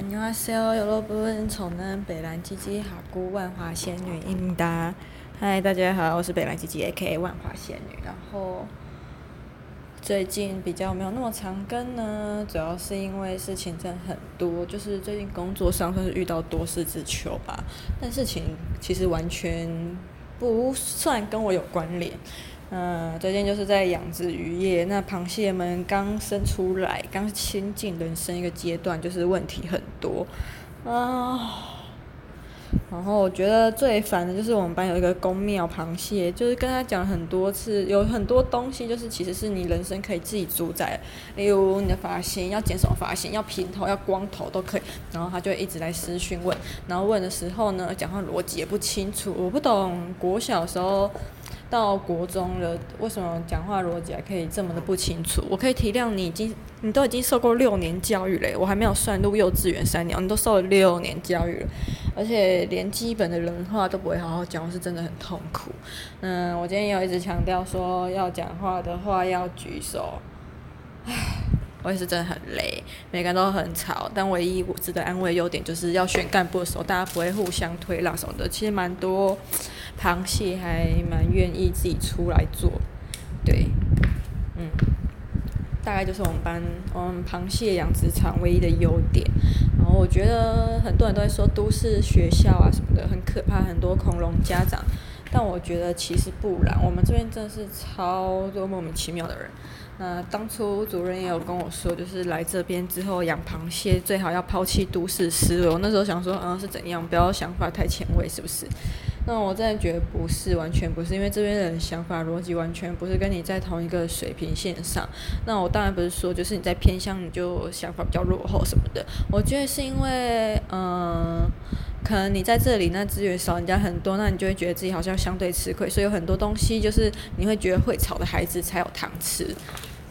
안녕하세요，여러분，从南北兰吉吉哈姑万华仙女应答。嗨，大家好，我是北兰吉吉 A.K.A 万华仙女。然后最近比较没有那么常更呢，主要是因为事情真的很多，就是最近工作上算是遇到多事之秋吧。但事情其实完全不算跟我有关联。 嗯，最近就是在养殖渔业，那螃蟹们刚生出来，刚亲近人生一个阶段，就是问题很多啊。然后我觉得最烦的就是我们班有一个公庙螃蟹，就是跟他讲很多次，有很多东西就是其实是你人生可以自己主宰，例如你的发型要剪什么发型，要平头要光头都可以。然后他就一直来私讯问，然后问的时候呢，讲话逻辑也不清楚，我不懂国小时候。到国中了，为什么讲话逻辑还可以这么的不清楚？我可以体谅你已经，你都已经受过六年教育嘞，我还没有算入幼稚园三年，你都受了六年教育了，而且连基本的人话都不会好好讲，我是真的很痛苦。嗯，我今天也有一直强调说，要讲话的话要举手。唉，我也是真的很累，每个人都很吵，但唯一我值得安慰的优点就是要选干部的时候，大家不会互相推让什么的，其实蛮多。螃蟹还蛮愿意自己出来做，对，嗯，大概就是我们班我们螃蟹养殖场唯一的优点。然后我觉得很多人都在说都市学校啊什么的很可怕，很多恐龙家长，但我觉得其实不然，我们这边真的是超多莫名其妙的人。那当初主任也有跟我说，就是来这边之后养螃蟹最好要抛弃都市思维。我那时候想说，啊是怎样？不要想法太前卫，是不是？那我真的觉得不是，完全不是，因为这边的人想法逻辑完全不是跟你在同一个水平线上。那我当然不是说，就是你在偏乡你就想法比较落后什么的。我觉得是因为，嗯、可能你在这里那资源少人家很多，那你就会觉得自己好像相对吃亏，所以有很多东西就是你会觉得会吵的孩子才有糖吃。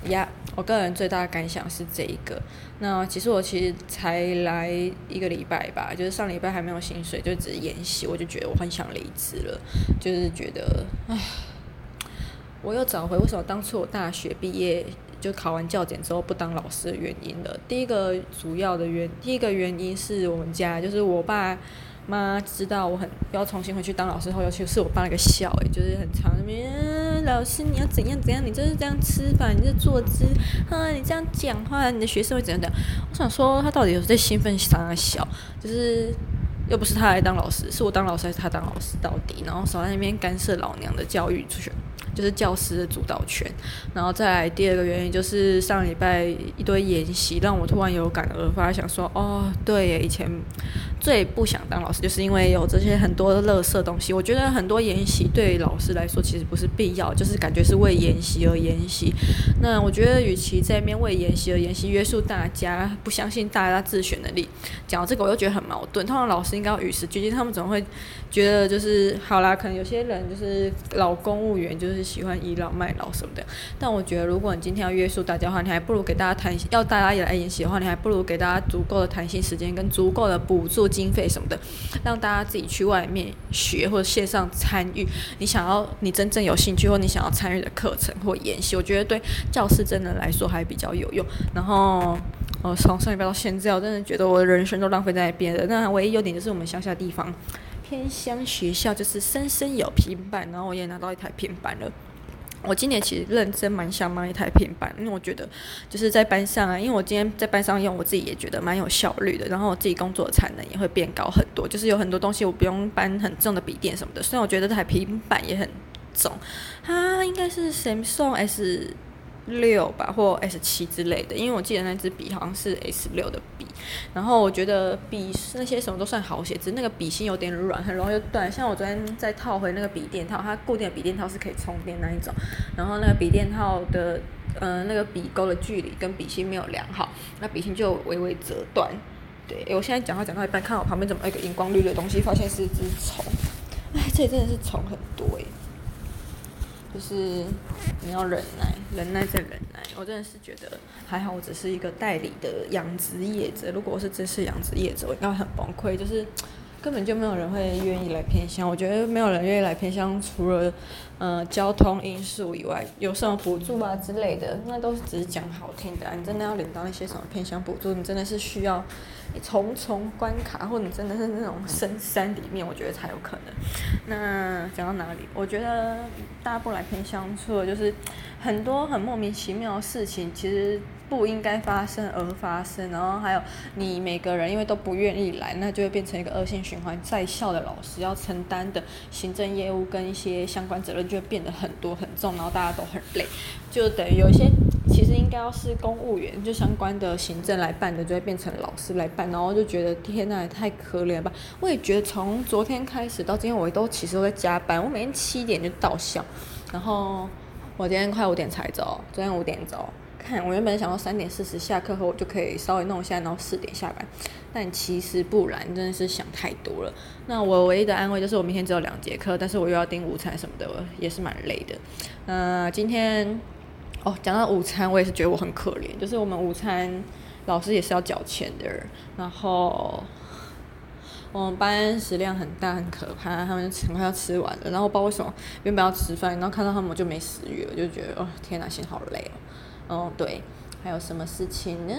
呀、我个人最大的感想是这一个。那其实我其实才来一个礼拜吧，就是上礼拜还没有薪水，就只是演戏，我就觉得我很想离职了，就是觉得，唉，我又找回为什么当初我大学毕业就考完教检之后不当老师的原因了。第一个主要的原，第一个原因是我们家，就是我爸。妈知道我很要重新回去当老师后，尤其是我爸那个笑，哎，就是很长、老师你要怎样怎样，你就是这样吃法，你这坐姿，啊，你这样讲话，你的学生会怎样的？我想说他到底有在兴奋啥小，就是又不是他来当老师，是我当老师还是他当老师到底？然后少在那边干涉老娘的教育出去。就是教师的主导权，然后再来第二个原因就是上礼拜一堆研习，让我突然有感而发，想说哦，对，以前最不想当老师，就是因为有这些很多的垃圾东西。我觉得很多研习对老师来说其实不是必要，就是感觉是为研习而研习。那我觉得与其在那边为研习而研习，约束大家，不相信大家自学能力，讲到这个我又觉得很矛盾。通常老师应该要与时俱进，他们怎么会觉得就是好啦？可能有些人就是老公务员，就是。喜欢倚老卖老什么的，但我觉得，如果你今天要约束大家的话，你还不如给大家弹，要大家也来研习的话，你还不如给大家足够的弹性时间跟足够的补助经费什么的，让大家自己去外面学或者线上参与你想要、你真正有兴趣或你想要参与的课程或研习，我觉得对教师真的来说还比较有用。然后，呃，从上礼拜到现在，我真的觉得我的人生都浪费在那边了。那唯一优点就是我们乡下地方。偏乡学校就是生生有平板，然后我也拿到一台平板了。我今年其实认真蛮想买一台平板，因为我觉得就是在班上啊，因为我今天在班上用，我自己也觉得蛮有效率的，然后我自己工作的产能也会变高很多。就是有很多东西我不用搬很重的笔电什么的，虽然我觉得这台平板也很重，它应该是 Samsung S。六吧，或 S 七之类的，因为我记得那支笔好像是 S 六的笔，然后我觉得笔那些什么都算好写，只那个笔芯有点软，很容易断。像我昨天在套回那个笔电套，它固定的笔电套是可以充电那一种，然后那个笔电套的，嗯、呃，那个笔钩的距离跟笔芯没有量好，那笔芯就微微折断。对，我现在讲话讲到一半，看我旁边怎么一个荧光绿的东西，发现是只虫。哎，这里真的是虫很多哎。就是你要忍耐，忍耐再忍耐。我真的是觉得还好，我只是一个代理的养殖业者。如果我是真是养殖业者，我应该会很崩溃。就是根本就没有人会愿意来偏乡。我觉得没有人愿意来偏乡，除了呃交通因素以外，有什么补助啊之类的，那都是只是讲好听的。你真的要领到那些什么偏乡补助，你真的是需要重重关卡，或者你真的是那种深山里面，我觉得才有可能。那讲到哪里？我觉得大家不来偏乡，除了就是很多很莫名其妙的事情，其实。不应该发生而发生，然后还有你每个人因为都不愿意来，那就会变成一个恶性循环。在校的老师要承担的行政业务跟一些相关责任就会变得很多很重，然后大家都很累，就等于有一些其实应该要是公务员就相关的行政来办的，就会变成老师来办，然后就觉得天呐，也太可怜吧。我也觉得从昨天开始到今天，我都其实都在加班，我每天七点就到校，然后我今天快五点才走，昨天五点走。看，我原本想到三点四十下课后，我就可以稍微弄一下，然后四点下班。但其实不然，真的是想太多了。那我唯一的安慰就是我明天只有两节课，但是我又要订午餐什么的，也是蛮累的。呃，今天哦，讲到午餐，我也是觉得我很可怜，就是我们午餐老师也是要缴钱的。然后我们班食量很大，很可怕，他们很快要吃完了。然后不知道为什么原本要吃饭，然后看到他们就没食欲了，就觉得哦，天哪，心好累哦。哦，对，还有什么事情呢？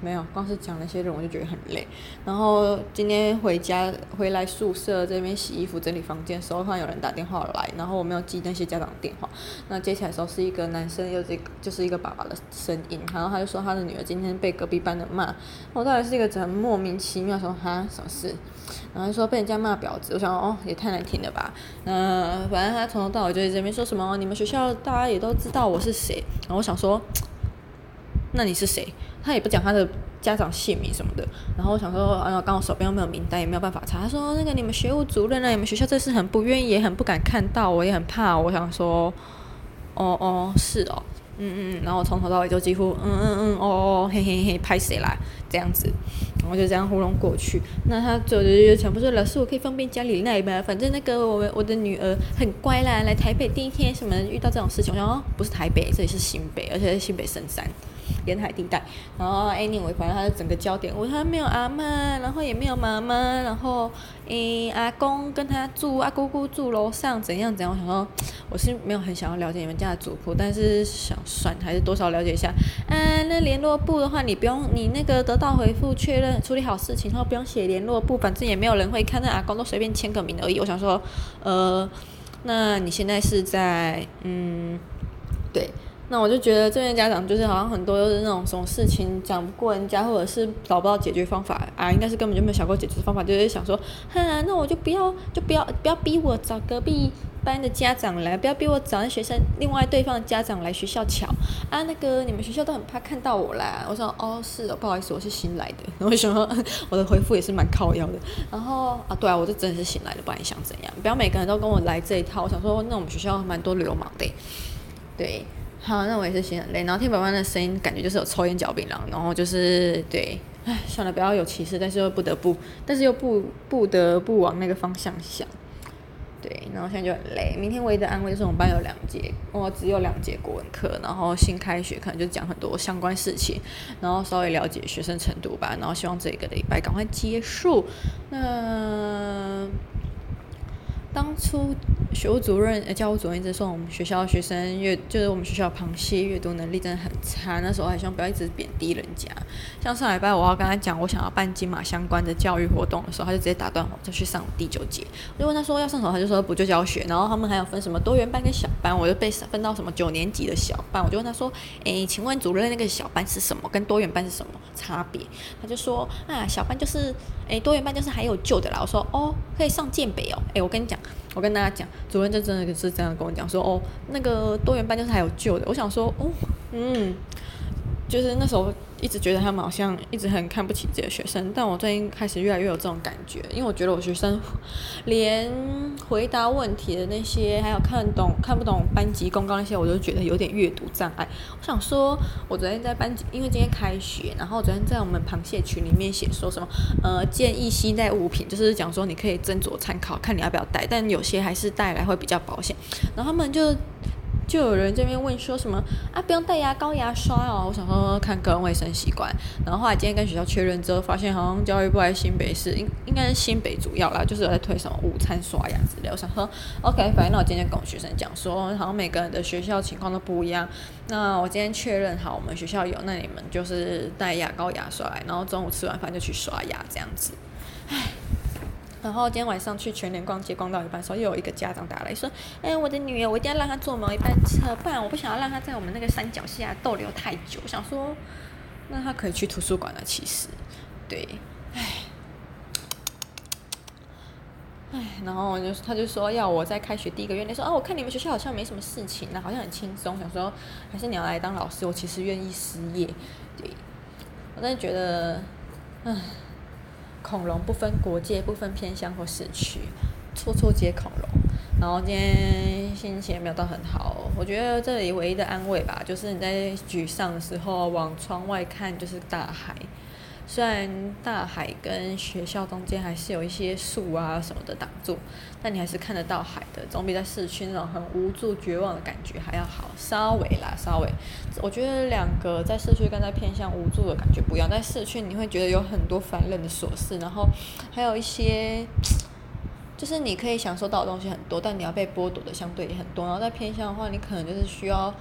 没有，光是讲那些人我就觉得很累。然后今天回家回来宿舍这边洗衣服、整理房间的时候，突然有人打电话来，然后我没有记那些家长电话。那接起来的时候是一个男生，又这个就是一个爸爸的声音，然后他就说他的女儿今天被隔壁班的骂。我到底是一个很莫名其妙说哈什么事？然后说被人家骂婊子，我想哦也太难听了吧。嗯，反正他从头到尾就在这边说什么，你们学校大家也都知道我是谁。然后我想说，那你是谁？他也不讲他的家长姓名什么的。然后我想说，啊，刚好手边又没有名单，也没有办法查。他说那个你们学务主任啊，你们学校这次很不愿意，也很不敢看到，我也很怕。我想说，哦哦是哦。嗯嗯，然后从头到尾就几乎嗯嗯嗯哦哦嘿嘿嘿拍谁啦这样子，然后就这样糊弄过去。那他走的就全部说老师，我可以方便家里来吗？反正那个我我的女儿很乖啦，来台北第一天什么遇到这种事情，我想哦不是台北，这里是新北，而且是新北深山。沿海地带，然后 anyway，反正他的整个焦点，我他没有阿嬷，然后也没有妈妈，然后诶阿公跟他住，阿姑姑住楼上，怎样怎样。我想说，我是没有很想要了解你们家的族谱，但是想算还是多少了解一下。啊，那联络簿的话，你不用，你那个得到回复确认处理好事情，然后不用写联络簿，反正也没有人会看，那阿公都随便签个名而已。我想说，呃，那你现在是在嗯，对。那我就觉得这边家长就是好像很多都是那种什么事情讲不过人家，或者是找不到解决方法啊，应该是根本就没有想过解决方法，就是想说，哈，那我就不要就不要不要逼我找隔壁班的家长来，不要逼我找那学生另外对方的家长来学校瞧啊。那个你们学校都很怕看到我啦。我说哦是哦，不好意思，我是新来的。为什么我的回复也是蛮靠腰的。然后啊对啊，我就真的是新来的，不然你想怎样？不要每个人都跟我来这一套。我想说，那我们学校蛮多流氓的，对。好，那我也是心很累。然后听爸爸的声音，感觉就是有抽烟嚼槟榔。然后就是对，唉，算了，不要有歧视，但是又不得不，但是又不不得不往那个方向想。对，然后现在就很累。明天唯一的安慰就是我们班有两节，我只有两节国文课。然后新开学可能就讲很多相关事情，然后稍微了解学生程度吧。然后希望这个礼拜赶快结束。那。当初学务主任、教务主任一直说我们学校学生阅，就是我们学校螃蟹阅读能力真的很差。那时候还希望不要一直贬低人家。像上礼拜我要跟他讲我想要办金马相关的教育活动的时候，他就直接打断我，就去上第九节。我就问他说要上什么，他就说补救教学。然后他们还有分什么多元班跟小班，我就被分到什么九年级的小班。我就问他说，诶，请问主任那个小班是什么？跟多元班是什么差别？他就说啊，小班就是，诶，多元班就是还有旧的啦。我说哦，可以上建北哦。诶，我跟你讲。我跟大家讲，主任就真的是这样跟我讲说，哦，那个多元班就是还有救的。我想说，哦，嗯，就是那时候。一直觉得他们好像一直很看不起这些学生，但我最近开始越来越有这种感觉，因为我觉得我学生连回答问题的那些，还有看懂看不懂班级公告那些，我都觉得有点阅读障碍。我想说，我昨天在班级，因为今天开学，然后昨天在我们螃蟹群里面写说什么，呃，建议携带物品，就是讲说你可以斟酌参考，看你要不要带，但有些还是带来会比较保险。然后他们就。就有人这边问说什么啊，不用带牙膏牙刷哦。我想说看个人卫生习惯，然后后来今天跟学校确认之后，发现好像教育部还是新北市应应该是新北主要啦，就是有在推什么午餐刷牙之类。我想说，OK，反正那我今天跟我学生讲说，好像每个人的学校情况都不一样。那我今天确认好，我们学校有，那你们就是带牙膏牙刷来，然后中午吃完饭就去刷牙这样子。然后今天晚上去全联逛街，逛到一半的时候，又有一个家长打来说：“哎，我的女儿，我一定要让她坐某一班车，不然我不想要让她在我们那个山脚下逗留太久。”想说，那她可以去图书馆了。其实，对，唉，唉，然后我就他就说要我在开学第一个月，你说哦，我看你们学校好像没什么事情啊，好像很轻松。想说，还是你要来当老师，我其实愿意失业。对，我真的觉得，唉。恐龙不分国界，不分偏乡或市区，处处皆恐龙。然后今天心情也没有到很好，我觉得这里唯一的安慰吧，就是你在沮丧的时候往窗外看，就是大海。虽然大海跟学校中间还是有一些树啊什么的挡住，但你还是看得到海的，总比在市区那种很无助、绝望的感觉还要好，稍微啦，稍微。我觉得两个在市区跟在偏向无助的感觉不一样，在市区你会觉得有很多烦人的琐事，然后还有一些，就是你可以享受到的东西很多，但你要被剥夺的相对也很多。然后在偏向的话，你可能就是需要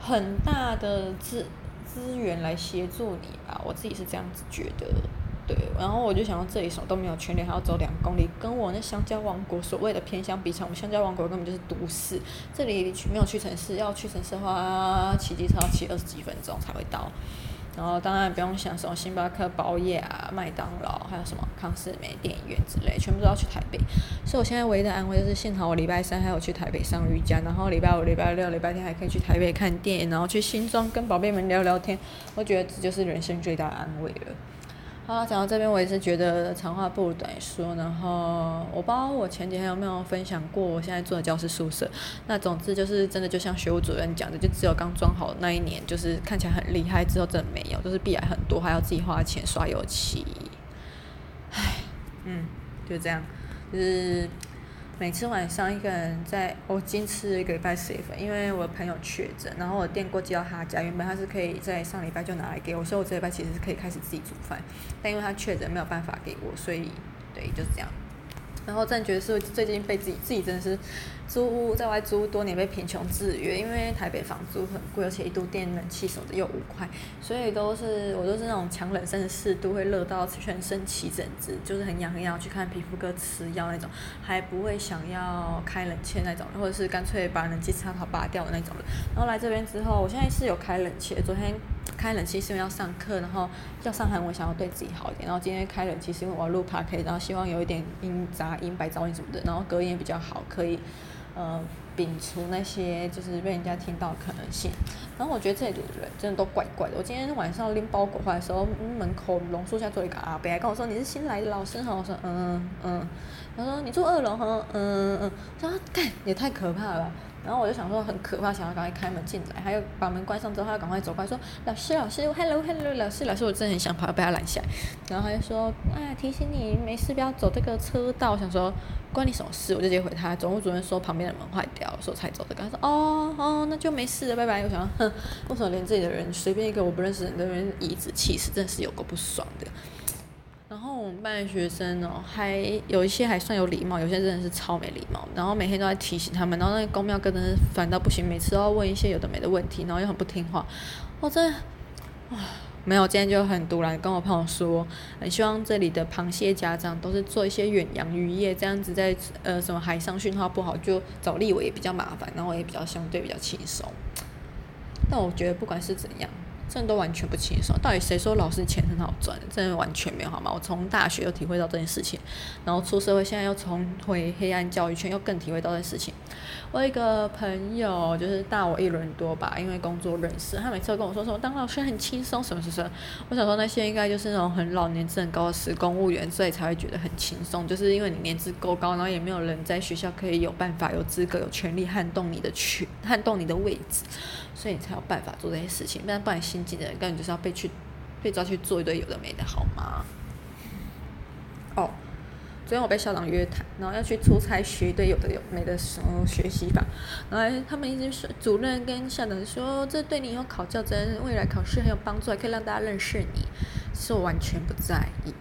很大的资。资源来协助你吧，我自己是这样子觉得，对。然后我就想到这里什么都没有，全联还要走两公里，跟我那香蕉王国所谓的偏乡比起来，我们香蕉王国根本就是都市，这里去没有去城市，要去城市的话，骑机车要骑二十几分钟才会到。然后当然不用想什么星巴克、宝雅啊、麦当劳，还有什么康是美电影院之类，全部都要去台北。所以我现在唯一的安慰就是，幸好我礼拜三还有去台北上瑜伽，然后礼拜五、礼拜六、礼拜天还可以去台北看电影，然后去新庄跟宝贝们聊聊天。我觉得这就是人生最大的安慰了。好，讲到这边，我也是觉得长话不如短说。然后我不知道我前几天有没有分享过我现在住的教室宿舍。那总之就是真的，就像学务主任讲的，就只有刚装好那一年，就是看起来很厉害，之后真的没有，就是壁癌很多，还要自己花钱刷油漆。唉，嗯，就这样，就是。每次晚上一个人在，我今次一个礼拜四份，因为我朋友确诊，然后我电锅寄到他家，原本他是可以在上礼拜就拿来给我，所以我这礼拜其实是可以开始自己煮饭，但因为他确诊没有办法给我，所以对，就是这样。然后真的觉得是最近被自己自己真的是租屋在外租屋多年被贫穷制约，因为台北房租很贵，而且一度电冷气什么的又五块，所以都是我都是那种强冷三十四度会热到全身起疹子，就是很痒很痒去看皮肤科吃药那种，还不会想要开冷气那种，或者是干脆把冷气插头拔掉的那种。然后来这边之后，我现在是有开冷气，昨天。开冷气是因为要上课，然后要上韩文，想要对自己好一点。然后今天开冷气是因为我要录 podcast，然后希望有一点音杂音、白噪音什么的，然后隔音也比较好，可以呃摒除那些就是被人家听到的可能性。然后我觉得这里的人真的都怪怪的。我今天晚上拎包裹回来的时候，门口榕树下坐一个阿伯，还跟我说你是新来的老师哈。我说嗯嗯，他说你住二楼哈，嗯嗯嗯，他说干也太可怕了。然后我就想说很可怕，想要赶快开门进来，还有把门关上之后，他要赶快走过来说：“老师，老师，hello hello，老师，老师，我真的很想跑，被他拦下来。”然后他就说：“哎，提醒你没事，不要走这个车道。”想说关你什么事？我就直接回他。总务主任说旁边的门坏掉，所以才走的。他说：“哦哦，那就没事了，拜拜。”我想，哼，为什么连自己的人随便一个我不认识的人颐指气使，真的是有够不爽的。我们班的学生哦，还有一些还算有礼貌，有些真的是超没礼貌。然后每天都在提醒他们，然后那个宫庙哥真的是烦到不行，每次都要问一些有的没的问题，然后又很不听话。我真的，啊，没有，今天就很突然跟我朋友说，很希望这里的螃蟹家长都是做一些远洋渔业，这样子在呃什么海上讯号不好就找立委也比较麻烦，然后也比较相对比较轻松。但我觉得不管是怎样。真的都完全不轻松，到底谁说老师钱很好赚？真的完全没有好吗？我从大学又体会到这件事情，然后出社会现在又重回黑暗教育圈，又更体会到这件事情。我一个朋友就是大我一轮多吧，因为工作认识，他每次都跟我说说当老师很轻松什么什么。我想说那些应该就是那种很老年资很高的死公务员，所以才会觉得很轻松，就是因为你年资够高，然后也没有人在学校可以有办法、有资格、有权利撼动你的权、撼动你的位置。所以你才有办法做这些事情，不然不然新进的人根本就是要被去被抓去做一堆有的没的，好吗？昨天我被校长约谈，然后要去出差学一堆有的有没的什么学习法，然后他们一直说主任跟校长说，这对你以后考教资、未来考试很有帮助，还可以让大家认识你，其实我完全不在意。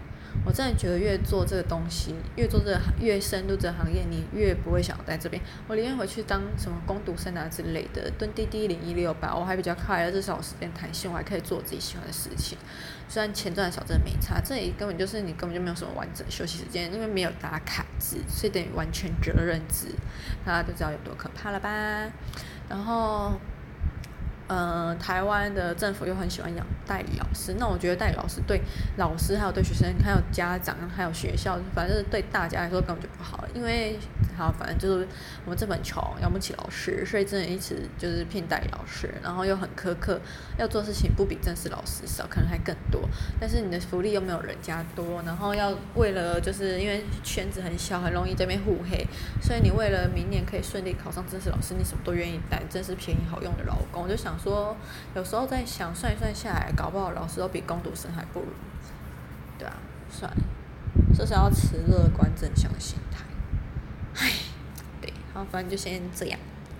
我真的觉得越做这个东西，越做这个越深入这个行业，你越不会想在这边。我宁愿回去当什么工读生啊之类的，蹲滴滴零一六八，我还比较快乐，至少我时间弹性，我还可以做自己喜欢的事情。虽然钱赚的少，真的没差。这里根本就是你根本就没有什么完整休息时间，因为没有打卡制，所以等于完全责任制，大家都知道有多可怕了吧？然后。呃，台湾的政府又很喜欢养代理老师，那我觉得代理老师对老师、还有对学生、还有家长、还有学校，反正对大家来说根本就不好，因为好，反正就是我们这么穷，养不起老师，所以真的一直就是聘代理老师，然后又很苛刻，要做事情不比正式老师少，可能还更多，但是你的福利又没有人家多，然后要为了就是因为圈子很小，很容易这边互黑，所以你为了明年可以顺利考上正式老师，你什么都愿意担，真是便宜好用的老公，我就想。说有时候在想，算一算下来，搞不好老师都比工读生还不如，对啊，算了，这是要持乐观正向的心态，唉，对，好，反正就先这样。